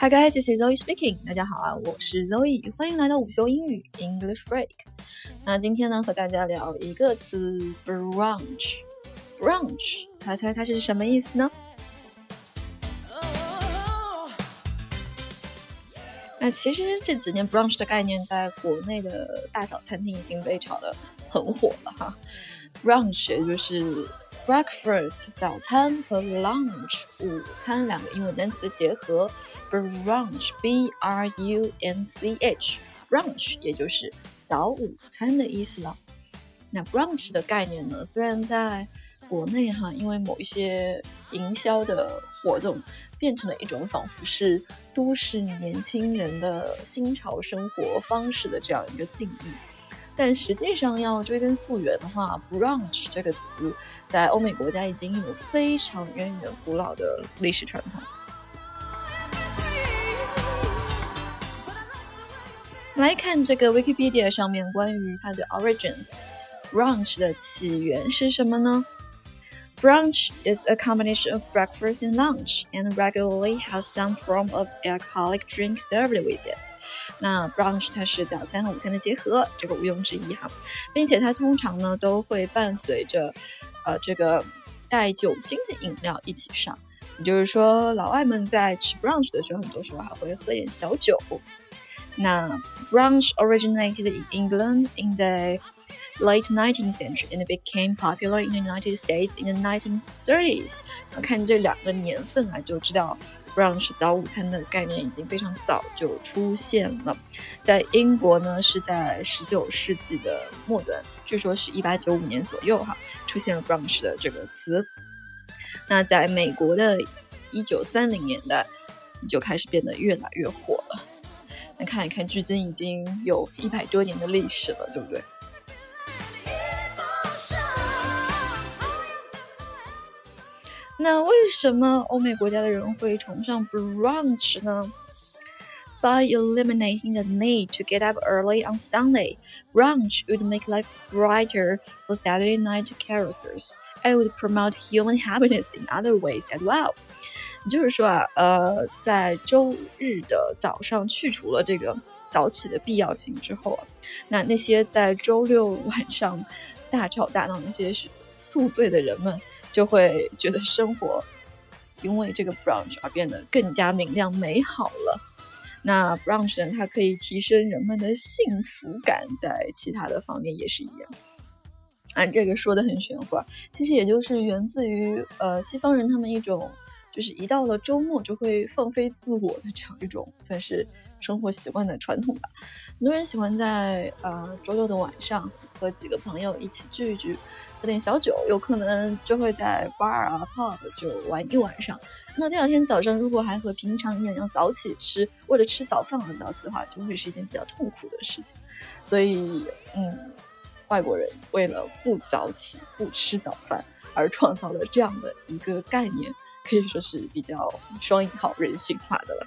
Hi guys, this is Zoe speaking. 大家好啊，我是 Zoe，欢迎来到午休英语 English Break。那今天呢，和大家聊一个词 brunch。brunch，猜猜它是什么意思呢？那其实这几年 brunch 的概念在国内的大小餐厅已经被炒得很火了哈。brunch 也就是 breakfast 早餐和 lunch 午餐两个英文单词的结合。brunch b r u n c h brunch 也就是早午餐的意思了。那 brunch 的概念呢，虽然在国内哈，因为某一些营销的活动，变成了一种仿佛是都市年轻人的新潮生活方式的这样一个定义，但实际上要追根溯源的话，brunch 这个词在欧美国家已经有非常源远古老的历史传统。来看这个 Wikipedia 上面关于它的 origins，brunch 的起源是什么呢？Brunch is a combination of breakfast and lunch, and regularly has some form of alcoholic drink served with it. 那 brunch 它是早餐和午餐的结合，这个毋庸置疑哈，并且它通常呢都会伴随着呃这个带酒精的饮料一起上，也就是说老外们在吃 brunch 的时候，很多时候还会喝点小酒。那 brunch originated in England in the late 19th century and became popular in the United States in the 1930s。看这两个年份啊，就知道 brunch 早午餐的概念已经非常早就出现了。在英国呢，是在19世纪的末端，据说是一八九五年左右哈，出现了 brunch 的这个词。那在美国的1930年代，就开始变得越来越火了。那看一看，距今已经有一百多年的历史了，对不对？那为什么欧美国家的人会崇尚 brunch 呢？By eliminating the need to get up early on Sunday, brunch would make life brighter for Saturday night carousers. It would promote human happiness in other ways as well. 就是说啊，呃，在周日的早上去除了这个早起的必要性之后啊，那那些在周六晚上大吵大闹那些宿醉的人们， 就会觉得生活因为这个 brunch 而变得更加明亮美好了。那 brunch 呢，它可以提升人们的幸福感，在其他的方面也是一样。啊，这个说的很玄乎啊，其实也就是源自于呃西方人他们一种。就是一到了周末就会放飞自我的这样一种算是生活习惯的传统吧。很多人喜欢在呃周六的晚上和几个朋友一起聚一聚，喝点小酒，有可能就会在 bar 啊 pub 就玩一晚上。那第二天早上如果还和平常一样要早起吃，为了吃早饭而早起的话，就会是一件比较痛苦的事情。所以，嗯，外国人为了不早起、不吃早饭而创造了这样的一个概念。可以说是比较双引号人性化的了。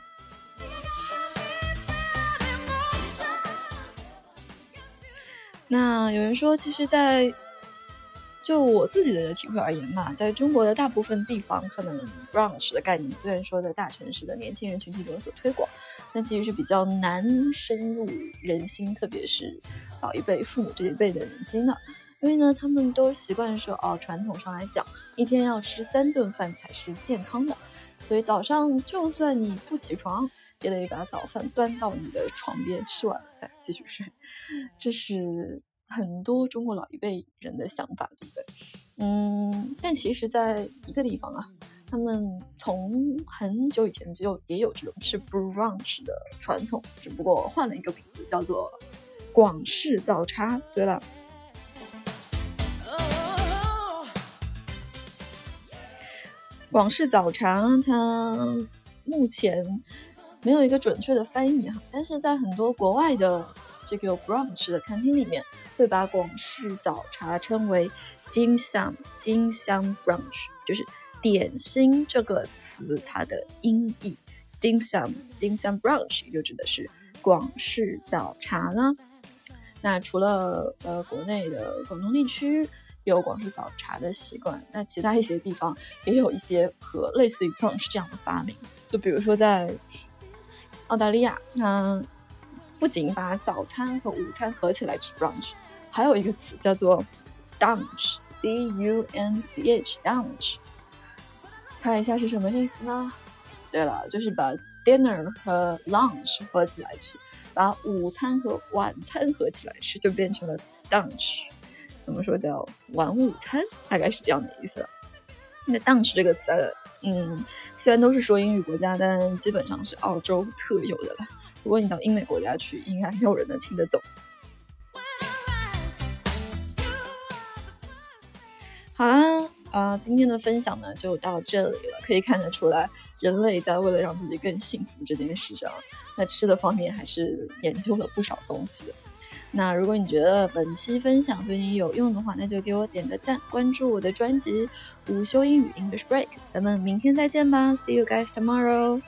那有人说，其实，在就我自己的体会而言嘛，在中国的大部分地方，可能 brunch 的概念虽然说在大城市的年轻人群体中有所推广，但其实是比较难深入人心，特别是老一辈、父母这一辈的人心的。因为呢，他们都习惯说，哦，传统上来讲，一天要吃三顿饭才是健康的，所以早上就算你不起床，也得把早饭端到你的床边，吃完了再继续睡。这是很多中国老一辈人的想法，对不对？嗯，但其实，在一个地方啊，他们从很久以前就也有这种吃 brunch 的传统，只不过换了一个名字，叫做广式早茶。对了。广式早茶，它目前没有一个准确的翻译哈，但是在很多国外的这个有 brunch 的餐厅里面，会把广式早茶称为 dim sum，dim sum brunch，就是点心这个词它的音译，dim sum，dim sum brunch 就指的是广式早茶呢。那除了呃国内的广东地区。有广式早茶的习惯，那其他一些地方也有一些和类似于 brunch 这样的发明。就比如说在澳大利亚，它不仅把早餐和午餐合起来吃 brunch，还有一个词叫做 dunch，d u n c h，dunch。猜一下是什么意思呢？对了，就是把 dinner 和 lunch 合起来吃，把午餐和晚餐合起来吃，就变成了 dunch。怎么说叫晚午餐？大概是这样的意思。那 dunch 这个词，嗯，虽然都是说英语国家，但基本上是澳洲特有的了。如果你到英美国家去，应该没有人能听得懂。好啦。啊，今天的分享呢就到这里了。可以看得出来，人类在为了让自己更幸福这件事上，在吃的方面还是研究了不少东西的。那如果你觉得本期分享对你有用的话，那就给我点个赞，关注我的专辑《午休英语 English Break》。咱们明天再见吧，See you guys tomorrow。